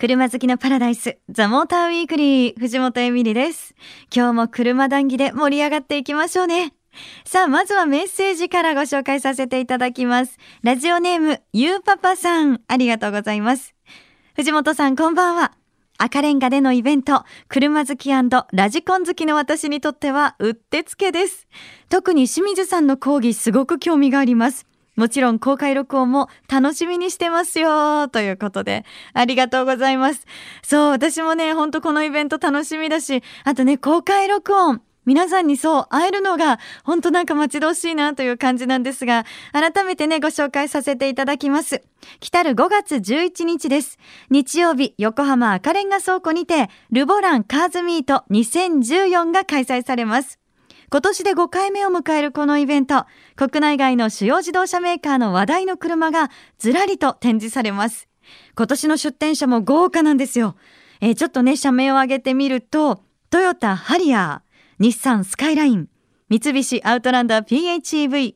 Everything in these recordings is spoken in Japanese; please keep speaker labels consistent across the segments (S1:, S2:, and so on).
S1: 車好きのパラダイス、ザ・モーターウィークリー、藤本エミリです。今日も車談義で盛り上がっていきましょうね。さあ、まずはメッセージからご紹介させていただきます。ラジオネーム、ゆうパパさん、ありがとうございます。藤本さん、こんばんは。赤レンガでのイベント、車好きラジコン好きの私にとってはうってつけです。特に清水さんの講義すごく興味があります。もちろん公開録音も楽しみにしてますよということでありがとうございます。そう、私もね、ほんとこのイベント楽しみだし、あとね、公開録音皆さんにそう会えるのが本当なんか待ち遠しいなという感じなんですが、改めてね、ご紹介させていただきます。来たる5月11日です。日曜日、横浜赤レンガ倉庫にて、ルボランカーズミート2014が開催されます。今年で5回目を迎えるこのイベント、国内外の主要自動車メーカーの話題の車がずらりと展示されます。今年の出展者も豪華なんですよ。えー、ちょっとね、社名を挙げてみると、トヨタハリアー、日産スカイライン、三菱アウトランダー PHEV、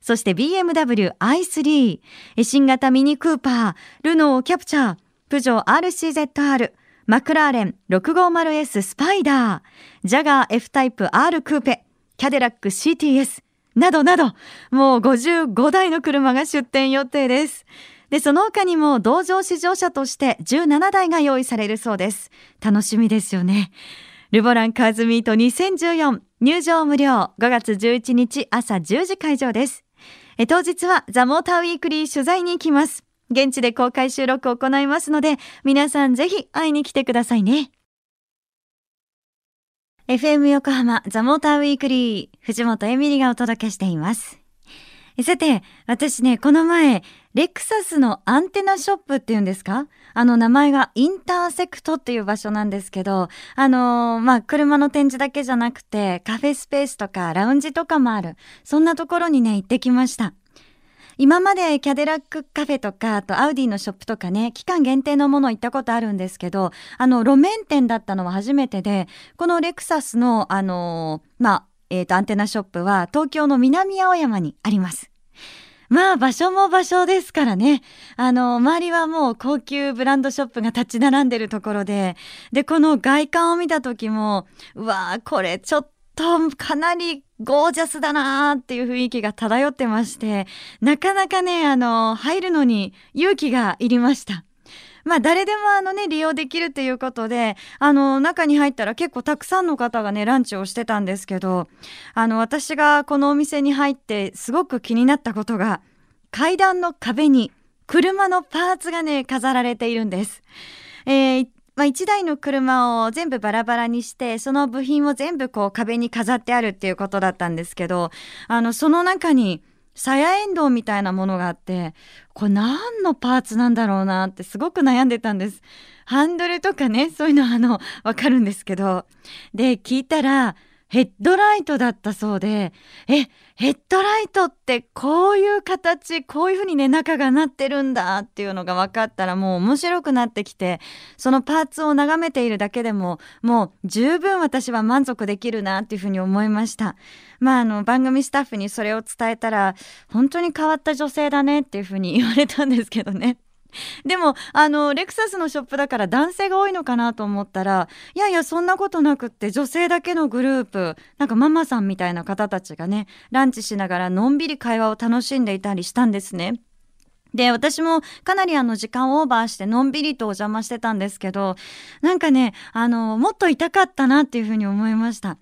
S1: そして BMW i3、新型ミニクーパー、ルノーキャプチャー、プジョー RCZR、マクラーレン 650S スパイダー、ジャガー F タイプ R クーペ、キャデラック CTS などなど、もう55台の車が出展予定です。で、その他にも同乗試乗車として17台が用意されるそうです。楽しみですよね。ルボランカーズミート2014入場無料5月11日朝10時会場です。当日はザ・モーターウィークリー取材に行きます。現地で公開収録を行いますので、皆さんぜひ会いに来てくださいね。FM 横浜ザ・モーターウィークリー藤本エミリがお届けしています。さて、私ね、この前、レクサスのアンテナショップっていうんですか？あの名前が INTERSECT っていう場所なんですけど、あのー、まあ、車の展示だけじゃなくて、カフェスペースとかラウンジとかもある。そんなところにね、行ってきました。今までキャデラックカフェとか、あとアウディのショップとかね、期間限定のもの行ったことあるんですけど、あの、路面店だったのは初めてで、このレクサスの、あのまあ、えっ、ー、と、アンテナショップは東京の南青山にあります。まあ場所も場所ですからね。あの、周りはもう高級ブランドショップが立ち並んでるところで、で、この外観を見た時も、うわーこれちょっととかなりゴージャスだなーっていう雰囲気が漂ってまして、なかなかね、あの、入るのに勇気がいりました。まあ誰でもあのね、利用できるっていうことで、あの、中に入ったら結構たくさんの方がね、ランチをしてたんですけど、あの、私がこのお店に入ってすごく気になったことが、階段の壁に車のパーツがね、飾られているんです。えー、まあ、1台の車を全部バラバラにしてその部品を全部こう壁に飾ってあるっていうことだったんですけどあのその中にサヤエンドウみたいなものがあってこれ何のパーツなんだろうなってすごく悩んでたんです。ハンドルとかねそういうのあのわかるんですけどで聞いたらヘッドライトだったそうで、え、ヘッドライトってこういう形、こういう風にね、中がなってるんだっていうのが分かったらもう面白くなってきて、そのパーツを眺めているだけでも、もう十分私は満足できるなっていう風に思いました。まあ、あの、番組スタッフにそれを伝えたら、本当に変わった女性だねっていう風に言われたんですけどね。でもあのレクサスのショップだから男性が多いのかなと思ったらいやいやそんなことなくって女性だけのグループなんかママさんみたいな方たちがねランチしながらのんびり会話を楽しんでいたりしたんですね。で、私もかなりあの時間オーバーしてのんびりとお邪魔してたんですけど、なんかね、あの、もっと痛かったなっていうふうに思いました。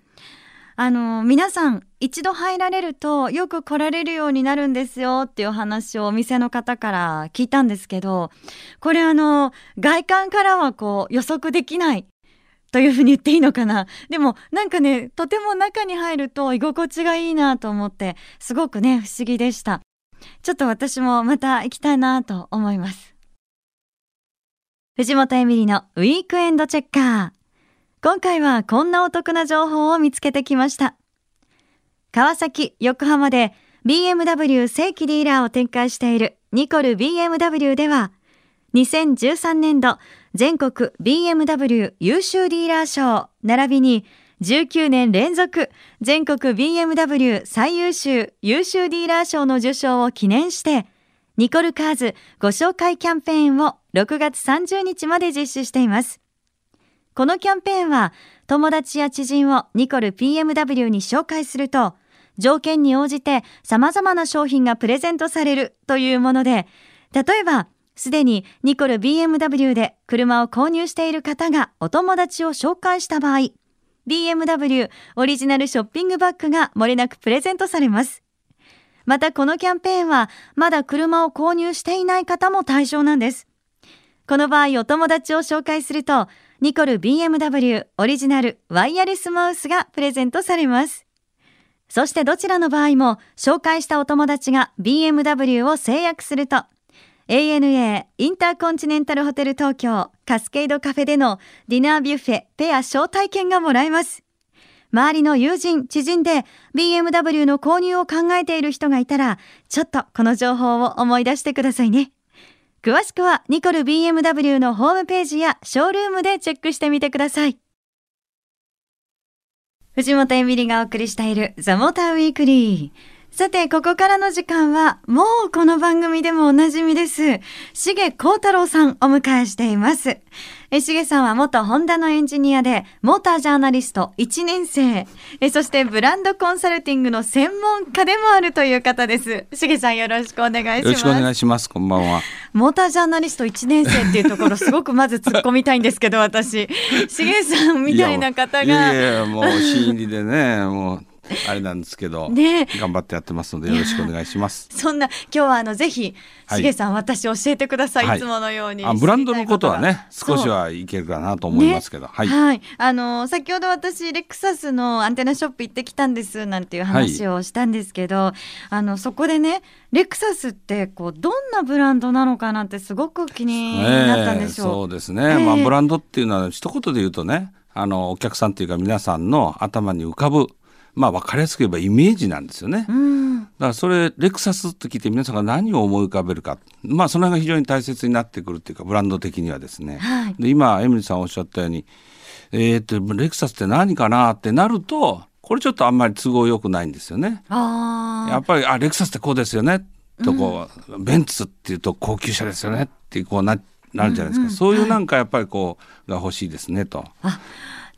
S1: あの、皆さん一度入られるとよく来られるようになるんですよっていう話をお店の方から聞いたんですけど、これあの、外観からはこう予測できないというふうに言っていいのかな。でもなんかね、とても中に入ると居心地がいいなと思って、すごくね、不思議でした。ちょっと私もまた行きたいなと思います。藤本エミリのウィークエンドチェッカー。今回はこんなお得な情報を見つけてきました。川崎、横浜で BMW 正規ディーラーを展開しているニコル BMW では、2013年度全国 BMW 優秀ディーラー賞並びに19年連続全国 BMW 最優秀優秀ディーラー賞の受賞を記念してニコルカーズご紹介キャンペーンを6月30日まで実施しています。このキャンペーンは友達や知人をニコル PMW に紹介すると条件に応じて様々な商品がプレゼントされるというもので例えばすでにニコル BMW で車を購入している方がお友達を紹介した場合 BMW オリジナルショッピングバッグが漏れなくプレゼントされます。またこのキャンペーンはまだ車を購入していない方も対象なんです。この場合お友達を紹介するとニコル BMW オリジナルワイヤレスマウスがプレゼントされます。そしてどちらの場合も紹介したお友達が BMW を制約すると ANA インターコンチネンタルホテル東京カスケードカフェでのディナービュッフェペア招待券がもらえます。周りの友人、知人で BMW の購入を考えている人がいたら、ちょっとこの情報を思い出してくださいね。詳しくはニコル BMW のホームページやショールームでチェックしてみてください。藤本エミリがお送りしているザ・モーターウィークリー。さて、ここからの時間は、もうこの番組でもおなじみです。重幸太郎さんお迎えしています。え、重さんは元ホンダのエンジニアで、モータージャーナリスト1年生。え、そしてブランドコンサルティングの専門家でもあるという方です。重さんよろしくお願いします。
S2: よろしくお願いします。こんばんは。
S1: モータージャーナリスト1年生っていうところ、すごくまず突っ込みたいんですけど、私。重さんみたいな方が。
S2: いやいやいや、もう新入りでね、もう。あれなんですけど、
S1: ね。
S2: 頑張ってやってますのでよろしくお願いします。
S1: そんな今日はあのぜひ
S2: はい。
S1: しげさん、私教えてください、
S2: はい。
S1: い、つものように
S2: あブランドのことはね少しはいけるかなと思いますけど、
S1: そう
S2: はい、
S1: はい、あの先ほど私レクサスのアンテナショップ行ってきたんですなんていう話をしたんですけど、あのそこでねレクサスってこうどんなブランドなのかなんてすごく気になったんですよ。
S2: ええそうですね、
S1: ええ。
S2: まあブランドっていうのは一言で言うとねあのお客さんっていうか皆さんの頭に浮かぶまあ分かりやすく言えばイメージなんですよね。
S1: うん。
S2: だからそれレクサスって聞いて皆さんが何を思い浮かべるか。まあその辺が非常に大切になってくるっていうかブランド的にはですね、
S1: はい。
S2: で今エミリーさんおっしゃったようにえー、っとレクサスって何かなってなるとこれちょっとあんまり都合良くないんですよね。やっぱりあレクサスってこうですよね。とこう、ベンツっていうと高級車ですよねってこうななるじゃないですか、そういうなんかやっぱりこうが欲しいですねと。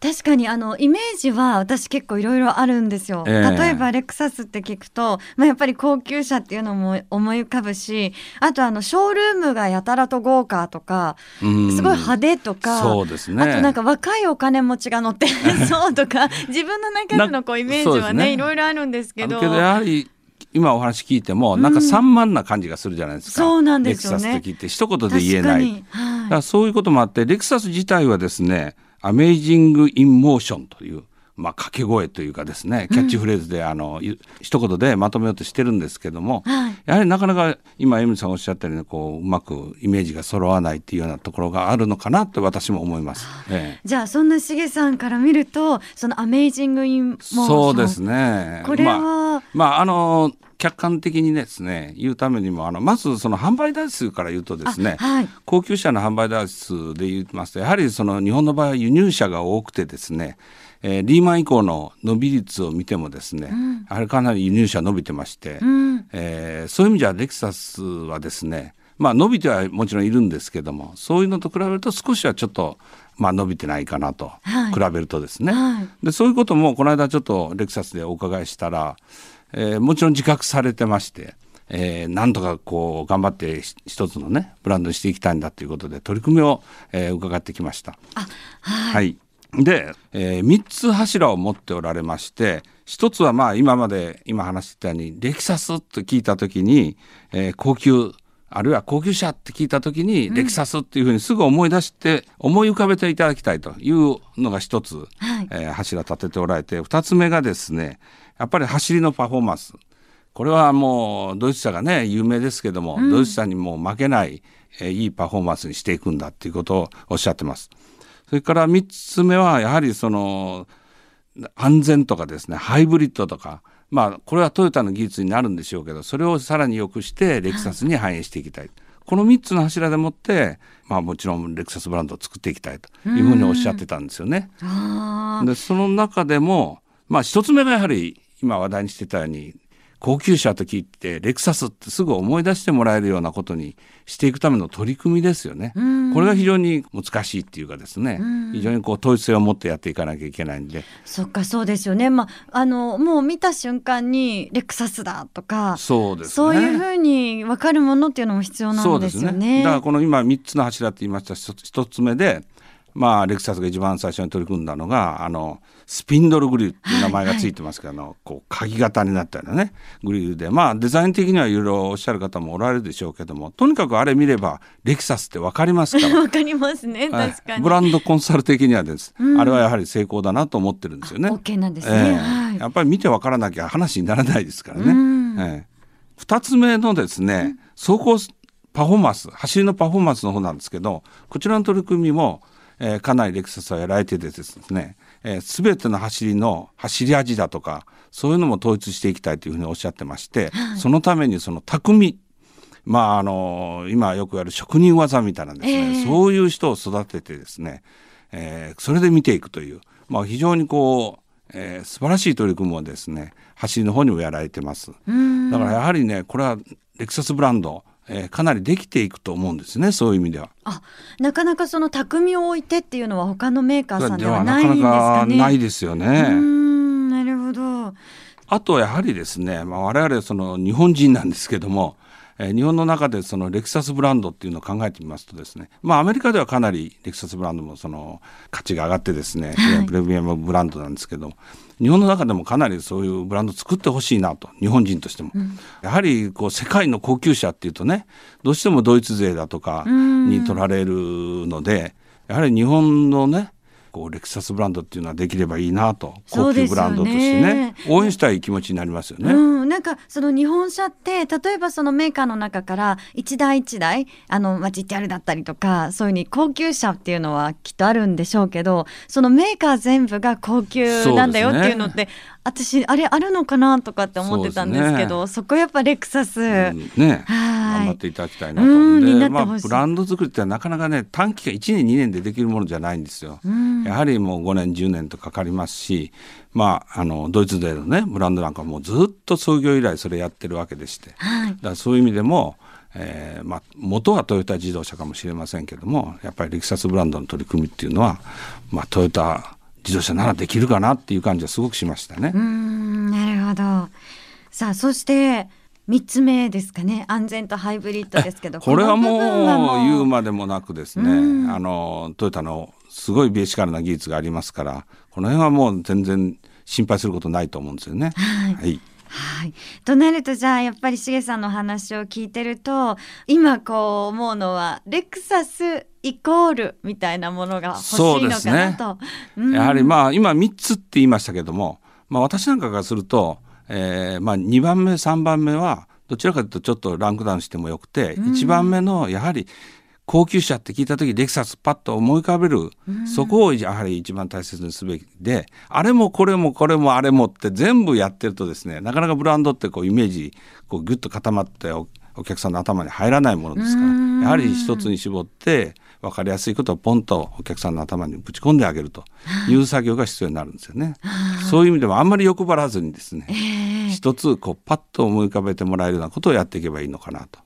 S1: あ確かにあのイメージは私結構いろいろあるんですよ、
S2: ええ。
S1: 例えばレクサスって聞くと、まあ、やっぱり高級車っていうのも思い浮かぶしあとあのショールームがやたらと豪華とか
S2: うん。
S1: すごい派手とか、
S2: そうですね。
S1: あとなんか若いお金持ちが乗って そうとか自分の中でのこうイメージはねいろいろあるんですけど。
S2: けどやはり今お話聞いてもなんか散漫な感じがするじゃないですか、
S1: そうなんですよね。
S2: レクサスって聞いて一言で言えない。
S1: はい。
S2: だからそういうこともあってレクサス自体はですね「Amazing in Motion」という、まあ、掛け声というかですねキャッチフレーズで、あのゆ一言でまとめようとしてるんですけども、
S1: はい
S2: やはりなかなか今エミリさんおっしゃったようにこううまくイメージが揃わないっていうようなところがあるのかなって私も思います。ええ
S1: じゃあそんなしげさんから見るとそのアメイジングイン
S2: そうですね。
S1: これは、
S2: まあ、まああの客観的にですね言うためにもあのまずその販売台数から言うとですね、
S1: あはい
S2: 高級車の販売台数で言いますとやはりその日本の場合は輸入車が多くてですね、えーリーマン以降の伸び率を見てもですね、やはりかなり輸入車伸びてまして、
S1: うん。
S2: えーそういう意味じゃレクサスはですねまあ伸びてはもちろんいるんですけどもそういうのと比べると少しはちょっとまあ伸びてないかなと、
S1: はい。
S2: 比べるとですね、
S1: はい。
S2: でそういうこともこの間ちょっとレクサスでお伺いしたら、えーもちろん自覚されてまして、えーなんとかこう頑張ってひ一つのねブランドにしていきたいんだということで取り組みを、えー伺ってきました。
S1: あはい、
S2: はい、で、え3つ柱を持っておられまして一つはまあ今まで今話してたようにレクサスと聞いた時に、えー高級あるいは高級車って聞いた時に、レクサスっていうふうにすぐ思い出して思い浮かべていただきたいというのが一つ、
S1: はい
S2: えー柱立てておられて二つ目がですねやっぱり走りのパフォーマンスこれはもうドイツ車がね有名ですけども、ドイツ車にも負けない、えーいいパフォーマンスにしていくんだっていうことをおっしゃってます。それから3つ目はやはりその安全とかですねハイブリッドとかまあこれはトヨタの技術になるんでしょうけどそれをさらに良くしてレクサスに反映していきたい、この3つの柱でもってまあもちろんレクサスブランドを作っていきたいというふうにおっしゃってたんですよね。
S1: あ
S2: でその中でもまあ一つ目がやはり今話題にしてたように高級車と聞いてレクサスってすぐ思い出してもらえるようなことにしていくための取り組みですよね。これが非常に難しいっていうかですね、非常にこう統一性を持ってやっていかなきゃいけないんで。
S1: そっかそうですよね。まああのもう見た瞬間にレクサスだとか、
S2: そうです、ね、
S1: そういうふうに分かるものっていうのも必要なんですよね。ね
S2: だからこの今三つの柱って言いました一つ目でまあ、レクサスが一番最初に取り組んだのがあのスピンドルグリルっていう名前がついてますけど、はいはい、あのこう鍵型になったようなねグリルで。まあデザイン的にはいろいろおっしゃる方もおられるでしょうけどもとにかくあれ見ればレクサスって分かりますから。
S1: 分かりますね確かに、
S2: ブランドコンサル的にはです、うん、あれはやはり成功だなと思ってるんですよね。
S1: OK なんですね、えーはい、
S2: やっぱり見て分からなきゃ話にならないですからね。うん、えー、2つ目のですね、走行パフォーマンス走りのパフォーマンスの方なんですけどこちらの取り組みもえー、かなりレクサスはやられててですね、えー、全ての走りの走り味だとかそういうのも統一していきたいというふうにおっしゃってまして、はい、そのためにその匠まああの今よくやる職人技みたいなですね、えー、そういう人を育ててですね、えー、それで見ていくという、まあ、非常にこうえー、素晴らしい取り組みをですね走りの方にもやられてます。だからやはりねこれはレクサスブランドえー、かなりできていくと思うんですねそういう意味では。
S1: あなかなかその匠を置いてっていうのは他のメーカーさんではないんですかね。なかなか
S2: ないですよね。
S1: なるほど。
S2: あとやはりですね、まあ、我々その日本人なんですけどもえ日本の中でそのレクサスブランドっていうのを考えてみますとですね、まあ、アメリカではかなりレクサスブランドもその価値が上がってですね、はい、プレミアムブランドなんですけど日本の中でもかなりそういうブランド作ってほしいなと日本人としても、うん、やはりこう世界の高級車っていうとねどうしてもドイツ勢だとかに取られるのでやはり日本のねこうレクサスブランドっていうのはできればいいなと高級ブランドとしてね。応援したい気持ちになりますよね。
S1: うん、なんかその日本車って例えばそのメーカーの中から一台一台あの、まあ、ちっちゃいだったりとかそういうふうに高級車っていうのはきっとあるんでしょうけどそのメーカー全部が高級なんだよっていうのって、ね、私あれあるのかなとかって思ってたんですけどそ、ね,、こやっぱレクサス、う
S2: ん、ね。頑張っていただきたいなと。でまあ、ブランド作りってなかなかね短期間1年2年でできるものじゃないんですよ。やはりもう5年10年とかかりますし、まあ、あのドイツでのねブランドなんかもずっと創業以来それやってるわけでして、はい、だそういう意味でもえーまあ、元はトヨタ自動車かもしれませんけどもやっぱりレクサスブランドの取り組みっていうのは、まあ、トヨタ自動車ならできるかなっていう感じはすごくしましたね。
S1: うんなるほど。さあそして3つ目ですかね。安全とハイブリッドですけど
S2: これはもう言うまでもなくですね。あのトヨタのすごいベーシカルな技術がありますからこの辺はもう全然心配することないと思うんですよね。
S1: はい、はいはい、となるとじゃあやっぱりしげさんの話を聞いてると今こう思うのはレクサスイコールみたいなものが欲しいのかなと。
S2: ね。うん、やはりまあ今3つって言いましたけども、まあ、私なんかがすると、えー、まあ2番目3番目はどちらかというとちょっとランクダウンしてもよくて、うん、1番目のやはり高級車って聞いた時レクサスパッと思い浮かべる、うん、そこをやはり一番大切にすべきであれもこれもこれもあれもって全部やってるとですねなかなかブランドってこうイメージこうギュッと固まってお客さんの頭に入らないものですからやはり一つに絞って分かりやすいことをポンとお客さんの頭にぶち込んであげるという作業が必要になるんですよね。そういう意味でもあんまり欲張らずにですね、えー、一つこうパッと思い浮かべてもらえるようなことをやっていけばいいのかなと。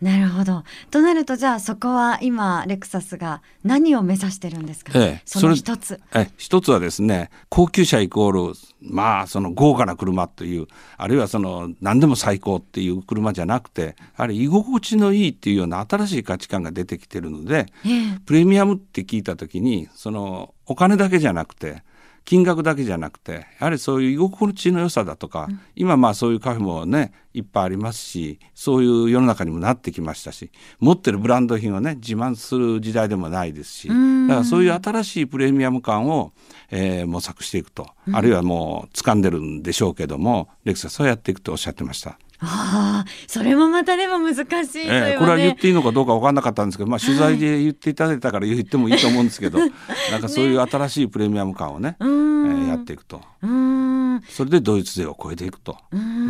S1: なるほど。となるとじゃあそこは今レクサスが何を目指してるんですか、ええ、その一つ。
S2: え一つはですね高級車イコールまあその豪華な車というあるいはその何でも最高っていう車じゃなくてあれ居心地のいいっていうような新しい価値観が出てきてるので、え、プレミアムって聞いた時にそのお金だけじゃなくて金額だけじゃなくてやはりそういう居心地の良さだとか、うん、今まあそういうカフェもねいっぱいありますしそういう世の中にもなってきましたし持ってるブランド品をね自慢する時代でもないですしだからそういう新しいプレミアム感を、えー、模索していくと、うん、あるいはもう掴んでるんでしょうけどもレクサスはやっていくとおっしゃってました。
S1: ああ、それもまたでも難しい、ね、え
S2: え、これは言っていいのかどうか分かんなかったんですけど、まあ、取材で言っていただいたから言ってもいいと思うんですけど、なんかそういう新しいプレミアム感をね、ねえー、やっていくと。それでドイツ勢を超えていくと。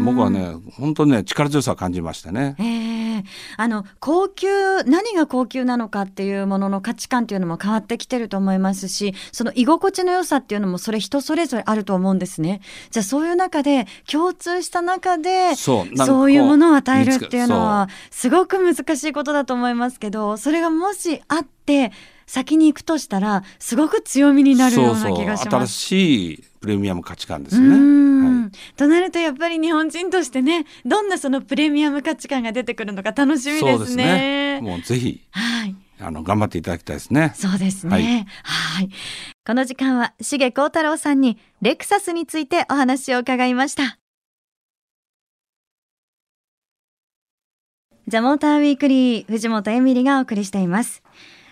S2: 僕はね、本当ね、力強さを感じましたね。
S1: えーね。あの、高級、何が高級なのかっていうものの価値観っていうのも変わってきてると思いますし、その居心地の良さっていうのもそれ人それぞれあると思うんですね。じゃあそういう中で、共通した中で、
S2: そう
S1: そういうものを与えるっていうのは、すごく難しいことだと思いますけど、それがもしあって、先に行くとしたらすごく強みになるような気がします。
S2: そうそう新しいプレミアム価値観ですね。は
S1: い、となるとやっぱり日本人としてねどんなそのプレミアム価値観が出てくるのか楽しみですね。
S2: すねもうぜひ、
S1: はい、
S2: あの頑張っていただきたいですね。
S1: そうですね。はい。はいこの時間は重幸太郎さんにレクサスについてお話を伺いました。ザモーターウィークリー藤本エミリがお送りしています。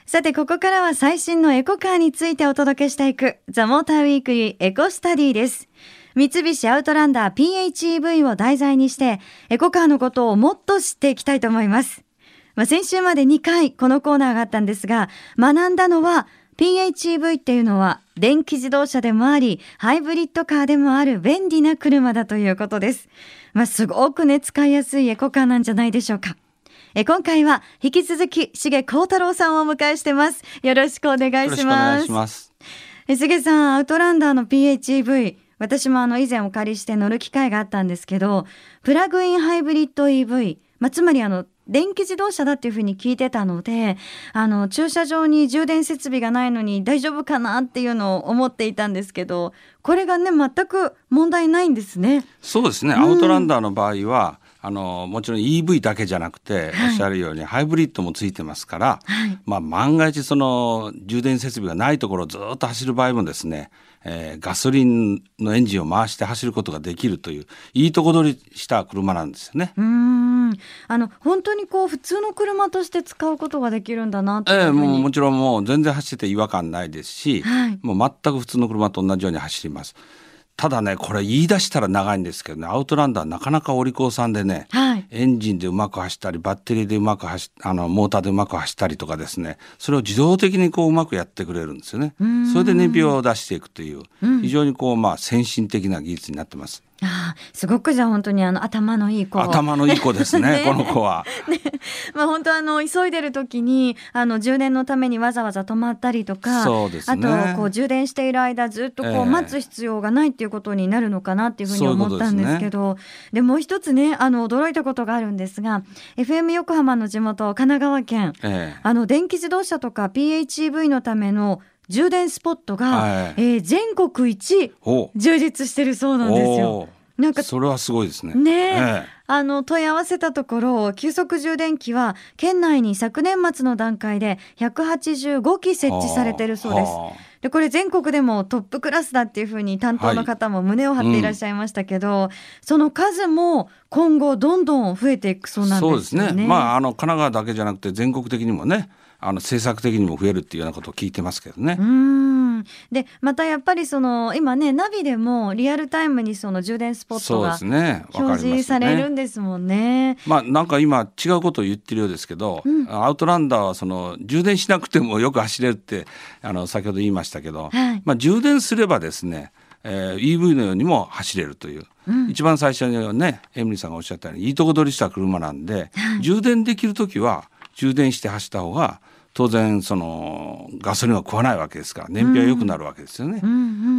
S1: さて、ここからは最新のエコカーについてお届けしていく、ザ・モーター・ウィークリーエコスタディです。三菱アウトランダー PHEV を題材にして、エコカーのことをもっと知っていきたいと思います。まあ、先週まで2回このコーナーがあったんですが、学んだのは、PHEV っていうのは電気自動車でもあり、ハイブリッドカーでもある便利な車だということです。まあ、すごくね、使いやすいエコカーなんじゃないでしょうか。え今回は引き続き重幸太郎さんをお迎えしてます。よろしくお願いします。え重さんアウトランダーの PHEV 私もあの以前お借りして乗る機会があったんですけどプラグインハイブリッド EV、まあ、つまりあの電気自動車だっていうふうに聞いてたのであの駐車場に充電設備がないのに大丈夫かなっていうのを思っていたんですけどこれがね全く問題ないんですね。
S2: そうですね、うん、アウトランダーの場合はあのもちろん EV だけじゃなくて、はい、おっしゃるようにハイブリッドもついてますから、はい、まあ、万が一その充電設備がないところをずっと走る場合もですね、えー、ガソリンのエンジンを回して走ることができるといういいとこ取りした車なんですよね。
S1: うん。あの本当にこう普通の車として使うことができるんだな
S2: とええー、もうもちろんもう全然走ってて違和感ないですし、
S1: はい、
S2: もう全く普通の車と同じように走ります。ただねこれ言い出したら長いんですけどねアウトランダーなかなかお利口さんでね、
S1: はい、
S2: エンジンでうまく走ったりバッテリーでうまく走あのモーターでうまく走ったりとかですねそれを自動的にこううまくやってくれるんですよね。それで燃費を出していくという、非常にこうまあ先進的な技術になってます。
S1: あすごくじゃあ本当にあの頭のいい子。
S2: 頭のいい子ですね ね、この子は。
S1: ね、まあ本当あの急いでる時にあの充電のためにわざわざ止まったりとか、
S2: そうですね、
S1: あとこう充電している間ずっとこう待つ必要がないっていうことになるのかなっていうふうに思ったんですけど、で、ね、もう一つねあの驚いたことがあるんですが FM 横浜の地元神奈川県、
S2: え
S1: あの電気自動車とか PHEV のための充電スポットが、はい、えー、全国一充実してるそうなんですよ。
S2: なんかそれはすごいですね。
S1: ね、ええ、あの問い合わせたところ急速充電器は県内に昨年末の段階で185機設置されてるそうです。でこれ全国でもトップクラスだっていうふうに担当の方も胸を張っていらっしゃいましたけど、はいうん、その数も今後どんどん増えていくそうなんですね。そうですね。
S2: まああの神奈川だけじゃなくて全国的にもねあの政策的にも増えるっていうようなことを聞いてますけどね。
S1: うん。でまたやっぱりその今ねナビでもリアルタイムにその充電スポットが表示されるんですもんね。
S2: まあなんか今違うことを言ってるようですけど、うん、アウトランダーはその充電しなくてもよく走れるってあの先ほど言いましたけど、
S1: はい、
S2: まあ充電すればですねえー、EV のようにも走れるという、うん、一番最初にねエミリーさんがおっしゃったようにいいとこ取りした車なんで、はい、充電できる時は充電して走った方が当然そのガソリンは食わないわけですから燃費は良くなるわけですよね。
S1: うん。う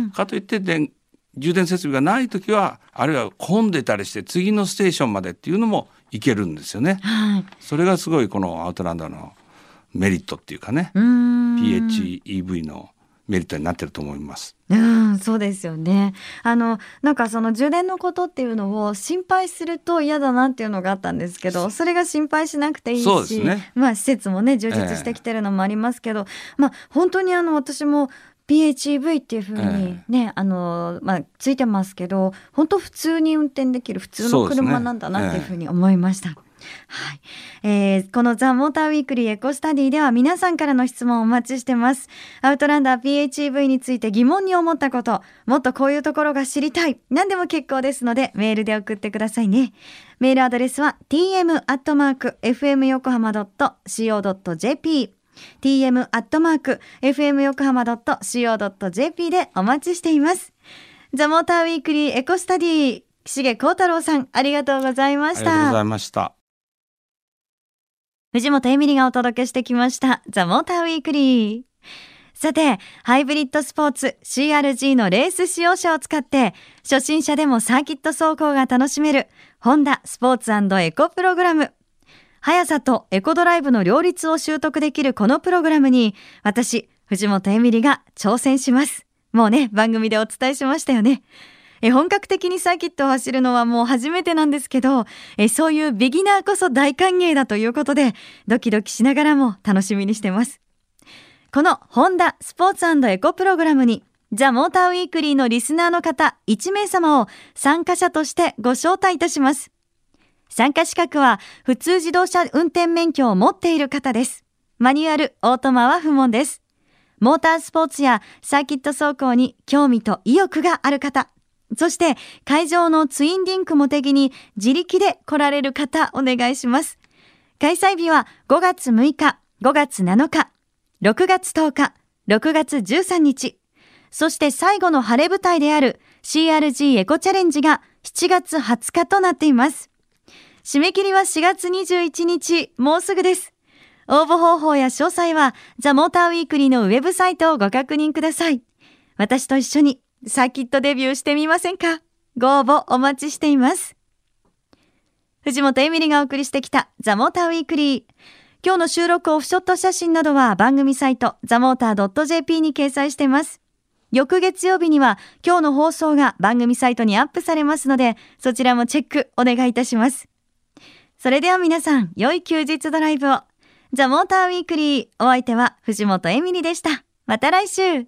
S1: ん、
S2: かといってで充電設備がない時はあるいは混んでたりして次のステーションまでっていうのも行けるんですよね。
S1: はい、
S2: それがすごいこのアウトランダーのメリットっていうかね。PHEV のメリットになってると思います。
S1: うん、そうですよね。あの、なんかその充電のことっていうのを心配すると嫌だなっていうのがあったんですけど、それが心配しなくていいし、
S2: ね、
S1: まあ施設もね、充実してきてるのもありますけど、えー、まあ本当にあの私も PHEV っていうふうにね、えー、あの、まあついてますけど、本当普通に運転できる普通の車なんだなっていうふうに思いました。はい、えー、このザ・モーターウィークリーエコスタディでは皆さんからの質問をお待ちしてます。アウトランダー PHEV について疑問に思ったこともっとこういうところが知りたい。何でも結構ですのでメールで送ってくださいね。メールアドレスは tm.fm 横浜 .co.jp tm.fm 横浜 .co.jp でお待ちしています。ザ・モーターウィークリーエコスタディ重幸太郎さんありがとうございました。あり
S2: がとうございました。
S1: 藤本エミリがお届けしてきましたザ・モーターウィークリー。さて、ハイブリッドスポーツ CRG のレース使用車を使って初心者でもサーキット走行が楽しめるホンダスポーツエコプログラム。速さとエコドライブの両立を習得できるこのプログラムに私、藤本エミリが挑戦します。もうね、番組でお伝えしましたよね。え本格的にサーキットを走るのはもう初めてなんですけどえそういうビギナーこそ大歓迎だということでドキドキしながらも楽しみにしてます。このホンダスポーツエコプログラムにザ・モーターウィークリーのリスナーの方1名様を参加者としてご招待いたします。参加資格は普通自動車運転免許を持っている方です。マニュアルオートマは不問です。モータースポーツやサーキット走行に興味と意欲がある方そして会場のツインリンクも的に自力で来られる方お願いします。開催日は5月6日、5月7日、6月10日、6月13日、そして最後の晴れ舞台である CRG エコチャレンジが7月20日となっています。締め切りは4月21日、もうすぐです。応募方法や詳細はザ・モーターウィークリーのウェブサイトをご確認ください。私と一緒にサーキットデビューしてみませんか？ご応募お待ちしています。藤本エミリがお送りしてきたザ・モーターウィークリー。今日の収録オフショット写真などは番組サイトザ・モーター .jp に掲載しています。翌月曜日には今日の放送が番組サイトにアップされますので、そちらもチェックお願いいたします。それでは皆さん、良い休日ドライブを。ザ・モーターウィークリー。お相手は藤本エミリでした。また来週。